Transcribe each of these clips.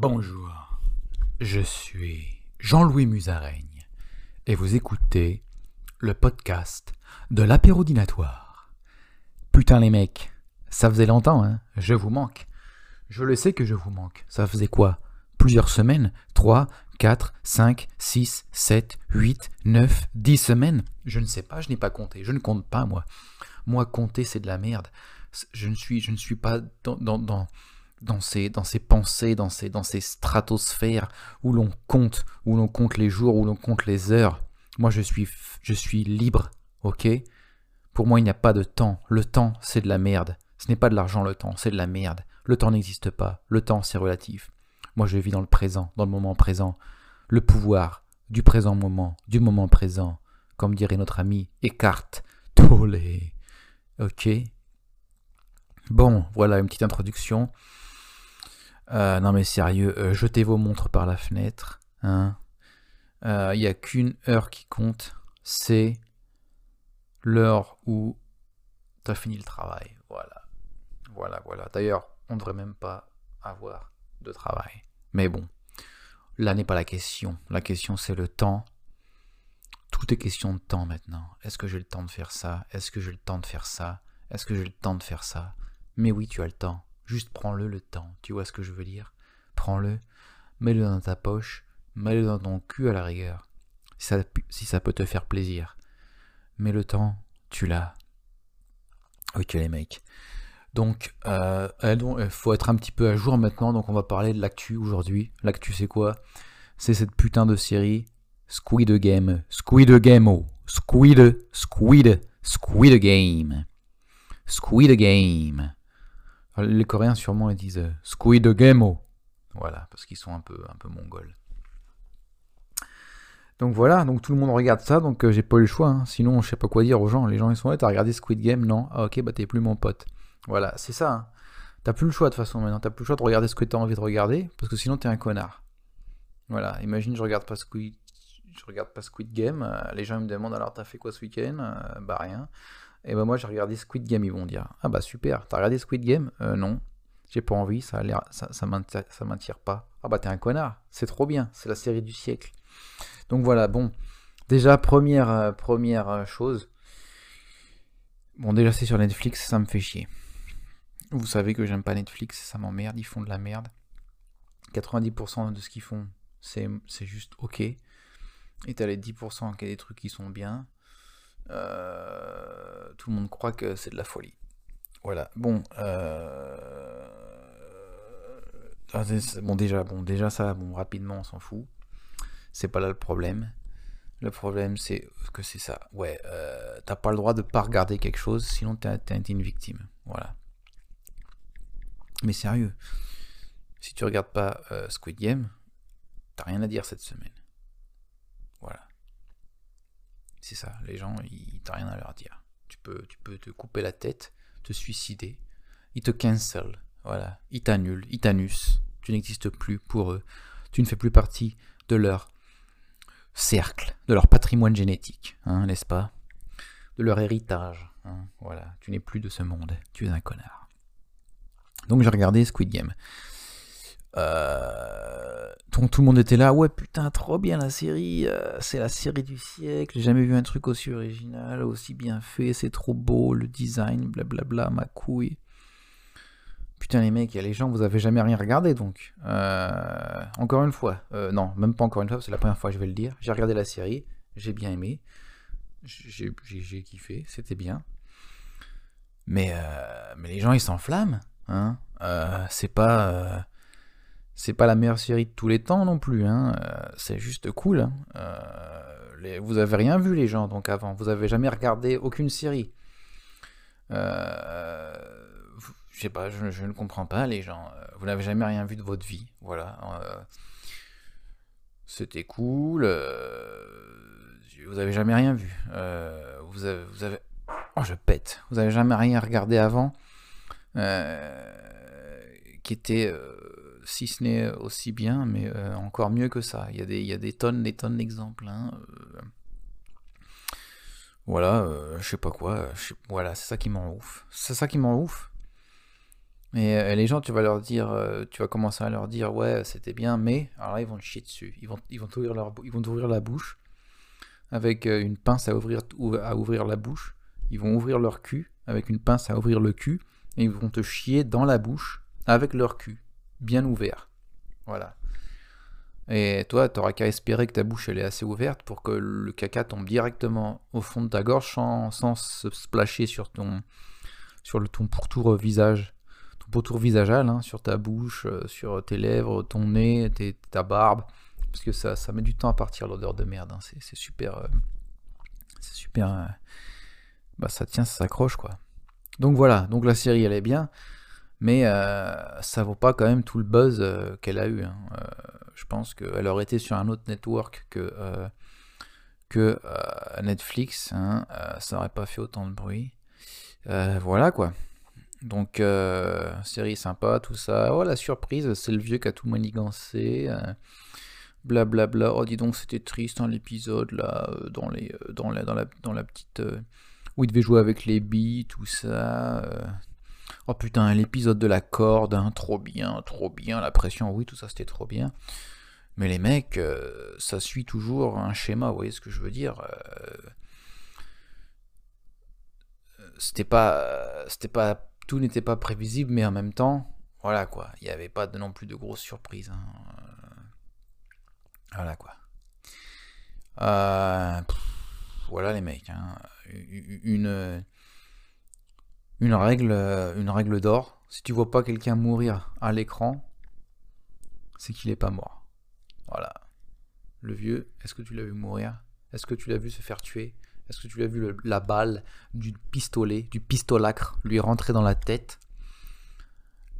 Bonjour, je suis Jean-Louis Musaraigne et vous écoutez le podcast de l'apérodinatoire. Putain les mecs, ça faisait longtemps, hein, je vous manque. Je le sais que je vous manque. Ça faisait quoi? Plusieurs semaines? 3, 4, 5, 6, 7, 8, 9, 10 semaines? Je ne sais pas, je n'ai pas compté. Je ne compte pas, moi. Moi, compter, c'est de la merde. Je ne suis, pas dans, dans, ces, dans ces pensées, dans ces, dans ces stratosphères où l'on compte, où l'on compte les jours, où l'on compte les heures. Moi, je suis, je suis libre, ok? Pour moi, il n'y a pas de temps. Le temps, c'est de la merde. Ce n'est pas de l'argent, le temps, c'est de la merde. Le temps n'existe pas. Le temps, c'est relatif. Moi, je vis dans le présent, dans le moment présent. Le pouvoir du présent moment, du moment présent, comme dirait notre ami Eckhart Tolle. Ok? Bon, voilà une petite introduction. Euh, non mais sérieux, euh, jetez vos montres par la fenêtre. Hein. Euh, il n'y a qu'une heure qui compte, c'est l'heure où tu as fini le travail. Voilà. Voilà, voilà. D'ailleurs, on ne devrait même pas avoir de travail. Mais bon, là n'est pas la question. La question c'est le temps. Tout est question de temps maintenant. Est-ce que j'ai le temps de faire ça? Est-ce que j'ai le temps de faire ça? Est-ce que j'ai le temps de faire ça? Mais oui, tu as le temps. Juste prends-le le temps. Tu vois ce que je veux dire Prends-le, mets-le dans ta poche, mets-le dans ton cul à la rigueur. Si ça, peut te faire plaisir. Mais le temps, tu l'as. Ok les mecs. Donc, euh, il faut être un petit peu à jour maintenant, donc on va parler de l'actu aujourd'hui. L'actu c'est quoi? C'est cette putain de série Squid Game. Squid Game. Oh. Squid, Squid, Squid Game. Squid Game. Les Coréens sûrement ils disent euh, Squid Game. Oh. Voilà, parce qu'ils sont un peu, un peu mongols. Donc voilà, donc tout le monde regarde ça, donc euh, j'ai pas eu le choix. Hein. Sinon, je sais pas quoi dire aux gens. Les gens ils sont là, t'as regardé Squid Game? Non Ah ok, bah t'es plus mon pote. Voilà, c'est ça. Hein. T'as plus le choix de toute façon maintenant. T'as plus le choix de regarder ce que t'as envie de regarder, parce que sinon t'es un connard. Voilà, imagine je regarde pas Squid, je regarde pas Squid Game. Euh, les gens me demandent alors t'as fait quoi ce week-end? Bah rien. Et bah moi j'ai regardé Squid Game, ils vont dire ah bah super. T'as regardé Squid Game? Euh, Non, j'ai pas envie. Ça ça, ça m'attire pas. Ah bah t'es un connard. C'est trop bien. C'est la série du siècle. Donc voilà, bon. Déjà première première chose. Bon déjà c'est sur Netflix, ça me fait chier. Vous savez que j'aime pas Netflix, ça m'emmerde, ils font de la merde. 90% de ce qu'ils font, c'est juste ok. Et t'as les 10% qui a des trucs qui sont bien. Euh, tout le monde croit que c'est de la folie. Voilà. Bon. Euh, ah, bon déjà, bon déjà ça, bon rapidement on s'en fout. C'est pas là le problème. Le problème c'est que c'est ça. Ouais. Euh, t'as pas le droit de pas regarder quelque chose, sinon t'es une victime. Voilà. Mais sérieux, si tu regardes pas Squid Game, t'as rien à dire cette semaine. Voilà. C'est ça, les gens, ils t'as rien à leur dire. Tu peux, te couper la tête, te suicider, ils te cancel, voilà, ils t'annulent, ils t'annusent, tu n'existes plus pour eux, tu ne fais plus partie de leur cercle, de leur patrimoine génétique, hein, n'est-ce pas? De leur héritage, hein, voilà, tu n'es plus de ce monde, tu es un connard. Donc j'ai regardé Squid Game. Euh, tout le monde était là, ouais putain, trop bien la série, euh, c'est la série du siècle, j'ai jamais vu un truc aussi original, aussi bien fait, c'est trop beau, le design, blablabla, ma couille. Putain les mecs, il y a les gens, vous avez jamais rien regardé donc. Euh, encore une fois, non, même pas encore une fois, c'est la première fois que je vais le dire. J'ai regardé la série, j'ai bien aimé, j'ai kiffé, c'était bien. Mais, mais les gens ils s'enflamment. Hein euh, c'est pas euh, c'est pas la meilleure série de tous les temps non plus. Hein euh, c'est juste cool. Hein les, vous avez rien vu les gens donc avant. Vous avez jamais regardé aucune série. je sais pas, je, ne comprends pas les gens. Vous n'avez jamais rien vu de votre vie. Voilà. C'était cool. vous avez jamais rien vu. vous, avez. Oh, je pète. Vous avez jamais rien regardé avant. Euh, qui était, euh, si ce n'est aussi bien, mais euh, encore mieux que ça. Il y a des, il y des tonnes, des tonnes d'exemples. Hein, voilà, je sais pas quoi. voilà, c'est ça qui m'en ouf. C'est ça qui m'en ouf. Et les gens, tu vas leur dire, tu vas commencer à leur dire, ouais, c'était bien, mais alors là, ils vont te chier dessus. Ils vont, t'ouvrir t'ouvrir la bouche avec une pince ouvrir, à ouvrir la bouche. Ils vont ouvrir leur cul avec une pince à ouvrir le cul et ils vont te chier dans la bouche avec leur cul bien ouvert. Voilà. Et toi, tu n'auras qu'à espérer que ta bouche elle est assez ouverte pour que le caca tombe directement au fond de ta gorge sans, se splasher sur ton, sur le, ton pourtour visage, ton pourtour visageal, hein, sur ta bouche, euh, sur tes lèvres, ton nez, ta barbe, parce que ça, ça met du temps à partir l'odeur de merde. Hein. c'est super, euh, c'est super, euh, bah ça tient, ça s'accroche quoi. Donc voilà, donc la série elle est bien, mais ça vaut pas quand même tout le buzz qu'elle a eu. Hein je pense qu'elle aurait été sur un autre network que, euh, que euh, Netflix, hein, euh, ça aurait pas fait autant de bruit. voilà quoi. Donc, série sympa, tout ça. Oh, la surprise, c'est le vieux qui a tout manigancé. Blablabla. Bla, bla. Oh, dis donc, c'était triste, hein, l'épisode, là, dans, les, dans, la, dans, la, dans la petite. où il devait jouer avec les billes, tout ça. Oh putain, l'épisode de la corde, hein, trop bien, trop bien, la pression, oui, tout ça c'était trop bien. Mais les mecs, euh, ça suit toujours un schéma, vous voyez ce que je veux dire euh, C'était pas, c'était pas, tout n'était pas prévisible, mais en même temps, voilà quoi, il n'y avait pas non plus de grosses surprises. Hein. Voilà quoi. Euh, voilà les mecs, hein. une une règle, euh, une règle d'or. Si tu vois pas quelqu'un mourir à l'écran, c'est qu'il est pas mort. Voilà. Le vieux, est-ce que tu l'as vu mourir? Est-ce que tu l'as vu se faire tuer? Est-ce que tu l'as vu la balle du pistolet, du pistolacre, lui rentrer dans la tête,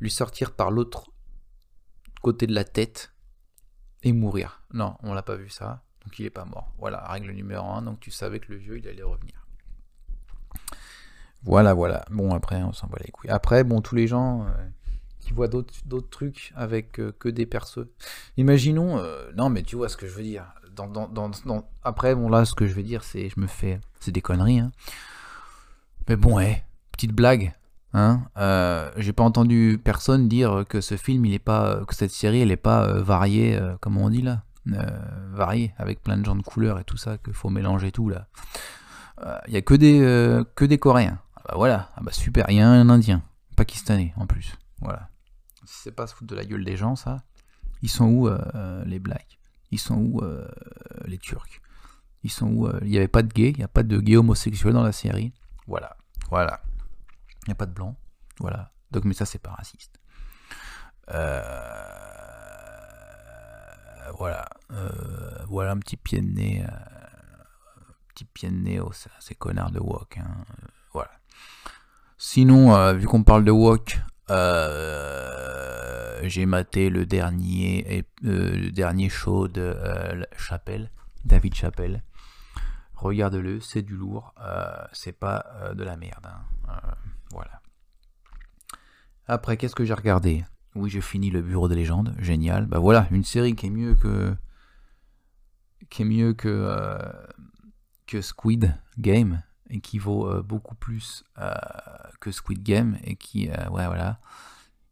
lui sortir par l'autre côté de la tête et mourir Non, on l'a pas vu ça, donc il est pas mort. Voilà, règle numéro 1, donc tu savais que le vieux, il allait revenir. Voilà, voilà. Bon, après, on s'en va les couilles. Après, bon, tous les gens euh, qui voient d'autres trucs avec euh, que des perceux. Imaginons, euh, non, mais tu vois ce que je veux dire. Après, bon, là, ce que je veux dire, c'est, je me fais, c'est des conneries, hein. Mais bon, eh, petite blague, hein. J'ai pas entendu personne dire que ce film, il est pas, que cette série, elle est pas variée, comment on dit là, variée, avec plein de gens de couleurs et tout ça, qu'il faut mélanger tout là. Il y a que des, que des Coréens. Bah voilà, ah bah super, il y a un Indien, pakistanais en plus. Voilà. C'est pas se foutre de la gueule des gens, ça, ils sont où euh, euh, les Blacks? Ils sont où euh, les Turcs? Ils sont où Il n'y avait pas de gay, il n'y a pas de gay homosexuel dans la série. Voilà, voilà. Il n'y a pas de blanc. Voilà. Donc, mais ça, c'est pas raciste. voilà. voilà un petit pied de nez. petit pied de nez aux ces connards de wok. Hein. Sinon, euh, vu qu'on parle de Walk, euh, j'ai maté le dernier, euh, le dernier show de Chapelle, David Chapelle. Regarde-le, c'est du lourd, c'est pas de la merde. Hein. voilà. Après, qu'est-ce que j'ai regardé? Oui, j'ai fini le Bureau des légendes, génial. Bah voilà, une série qui est mieux que qui est mieux que que Squid Game et qui vaut euh, beaucoup plus euh, que Squid Game et qui euh, ouais voilà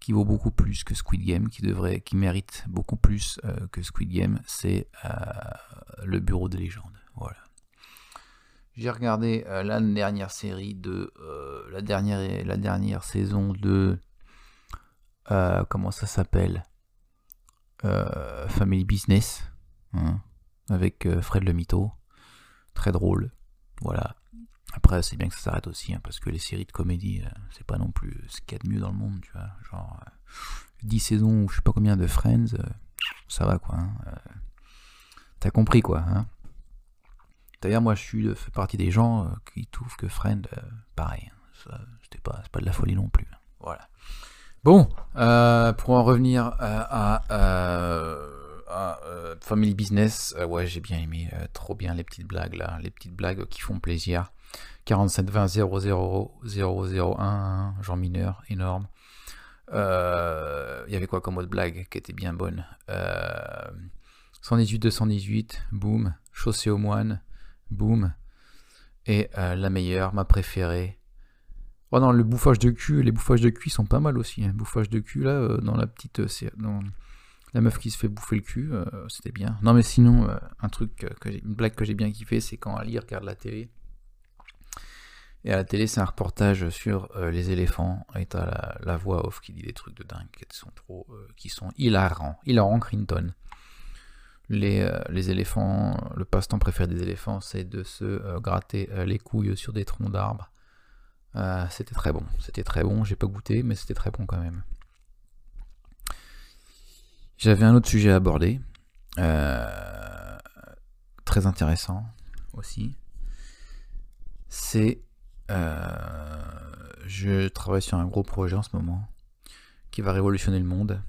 qui vaut beaucoup plus que Squid Game qui devrait qui mérite beaucoup plus que Squid Game c'est le bureau des légendes. Voilà. J'ai regardé la dernière série de la dernière la dernière saison de comment ça s'appelle Family Business hein, avec Fred le Mito très drôle. Voilà après, c'est bien que ça s'arrête aussi, hein, parce que les séries de comédie, euh, c'est pas non plus ce qu'il y a de mieux dans le monde, tu vois. Genre, 10 euh, saisons ou je sais pas combien de Friends, euh, ça va quoi. Hein, T'as compris quoi. Hein. D'ailleurs, moi, je suis fais partie des gens qui trouvent que Friends, pareil, hein, c'était pas, pas de la folie non plus. Voilà. Bon, pour en revenir à, Family Business, ouais, j'ai bien aimé, trop bien les petites blagues là, les petites blagues qui font plaisir. 47 20 0 0 0 1 Jean Mineur, énorme. Euh, il y avait quoi comme autre blague qui était bien bonne? 118 218, boum. Chaussée aux moines, boum. Et euh, la meilleure, ma préférée. Oh non, le bouffage de cul, les bouffages de cul sont pas mal aussi. Hein. Bouffage de cul, là, euh, dans la petite. Euh, la meuf qui se fait bouffer le cul, euh, c'était bien. Non, mais sinon, un truc, que une blague que j'ai bien kiffé, c'est quand Ali regarde la télé. Et à la télé, c'est un reportage sur les éléphants. Et t'as la, voix off qui dit des trucs de dingue qui sont trop. qui sont hilarants. Hilarant Crinton. Les, les éléphants, le passe-temps préféré des éléphants, c'est de se gratter les couilles sur des troncs d'arbres euh, c'était très bon, c'était très bon, j'ai pas goûté, mais c'était très bon quand même. J'avais un autre sujet à aborder, euh, très intéressant aussi. C'est, euh, je travaille sur un gros projet en ce moment qui va révolutionner le monde.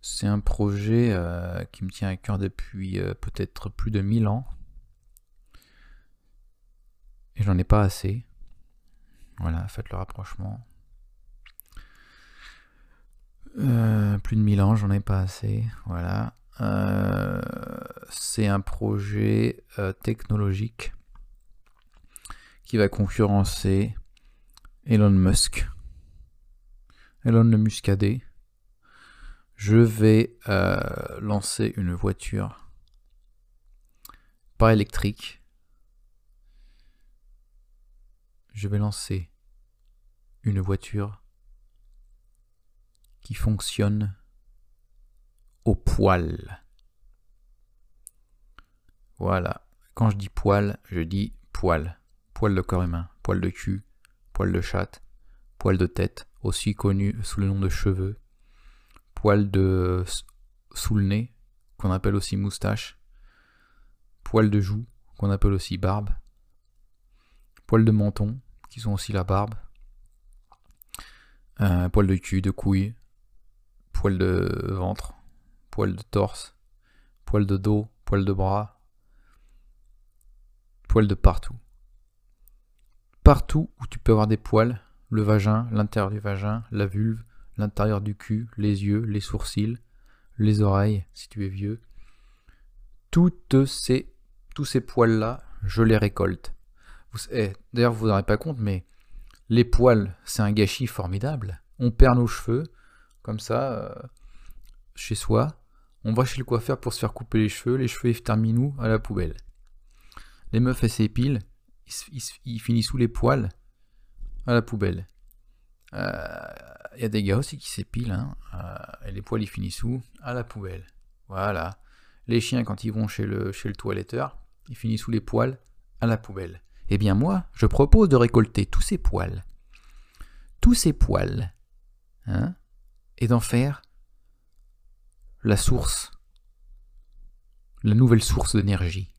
C'est un projet qui me tient à cœur depuis peut-être plus de 1000 ans et j'en ai pas assez. Voilà, faites le rapprochement. Euh, plus de 1000 ans, j'en ai pas assez. Voilà. Euh, c'est un projet euh, technologique qui va concurrencer Elon Musk. Elon le. Je vais lancer une voiture pas électrique je vais lancer une voiture qui fonctionne au poil. Voilà. Quand je dis poil, je dis poil. Poil de corps humain, poil de cul, poil de chatte, poil de tête, aussi connu sous le nom de cheveux, poil de sous le nez, qu'on appelle aussi moustache, poil de joue, qu'on appelle aussi barbe, poil de menton, qui sont aussi la barbe, un poil de cul, de couille, poil de ventre, poil de torse, poil de dos, poil de bras, poil de partout. Partout où tu peux avoir des poils, le vagin, l'intérieur du vagin, la vulve, l'intérieur du cul, les yeux, les sourcils, les oreilles, si tu es vieux. Toutes ces, tous ces poils-là, je les récolte. Eh, d'ailleurs, vous vous rendez pas compte, mais les poils, c'est un gâchis formidable. On perd nos cheveux, comme ça, euh, chez soi. On va chez le coiffeur pour se faire couper les cheveux. Les cheveux, ils terminent à la poubelle. Les meufs, elles s'épilent. Ils, finissent sous les poils à la poubelle. Il euh, y a des gars aussi qui s'épilent. Hein, euh, et les poils, ils finissent où? À la poubelle. Voilà. Les chiens, quand ils vont chez le, chez le toiletteur, ils finissent sous les poils à la poubelle. Eh bien moi, je propose de récolter tous ces poils, tous ces poils, hein, et d'en faire la source, la nouvelle source d'énergie.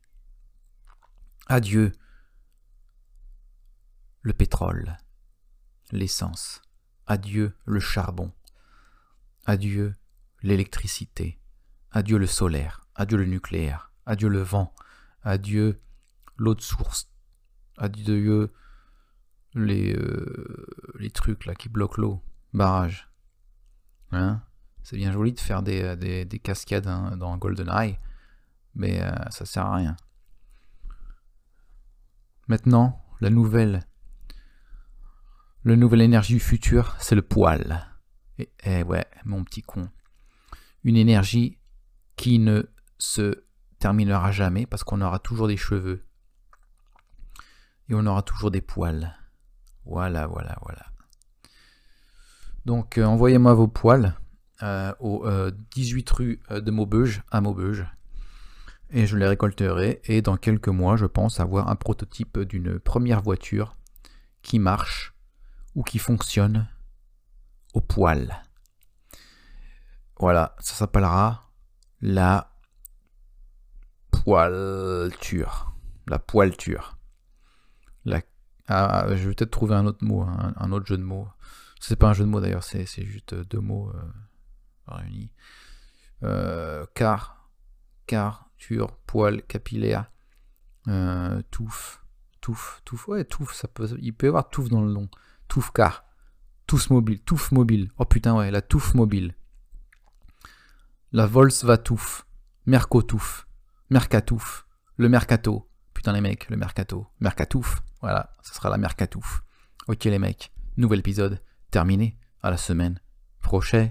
Adieu le pétrole, l'essence, adieu le charbon, adieu l'électricité, adieu le solaire, adieu le nucléaire, adieu le vent, adieu l'eau de source, adieu les, euh, les trucs là qui bloquent l'eau, barrage. Hein c'est bien joli de faire des, euh, des, des cascades hein, dans GoldenEye, mais euh, ça sert à rien. Maintenant, la nouvelle, la nouvelle énergie du futur, c'est le poil. Et, eh ouais, mon petit con. Une énergie qui ne se terminera jamais parce qu'on aura toujours des cheveux et on aura toujours des poils. Voilà, voilà, voilà. Donc euh, envoyez-moi vos poils euh, au 18 euh, rue de Maubeuge à Maubeuge et je les récolterai et dans quelques mois je pense avoir un prototype d'une première voiture qui marche ou qui fonctionne au poil. Voilà, ça s'appellera la poilture. La poilture. Ah, je vais peut-être trouver un autre mot, un, autre jeu de mots. C'est pas un jeu de mots d'ailleurs, c'est juste deux mots euh, réunis. Euh, car, car, tur, poil, capillaire, euh, touffe, touffe, touffe, ouais, touffe, ça peut, il peut y avoir touffe dans le nom. Touffe car, touffe mobile, touffe mobile. Oh putain, ouais, la touffe mobile. La Volks va touffe, Merco touffe, Mercatouffe, le Mercato. Putain les mecs, le Mercato, Mercatouffe. Voilà, ce sera la Mercatouf. Ok les mecs, nouvel épisode terminé à la semaine prochaine.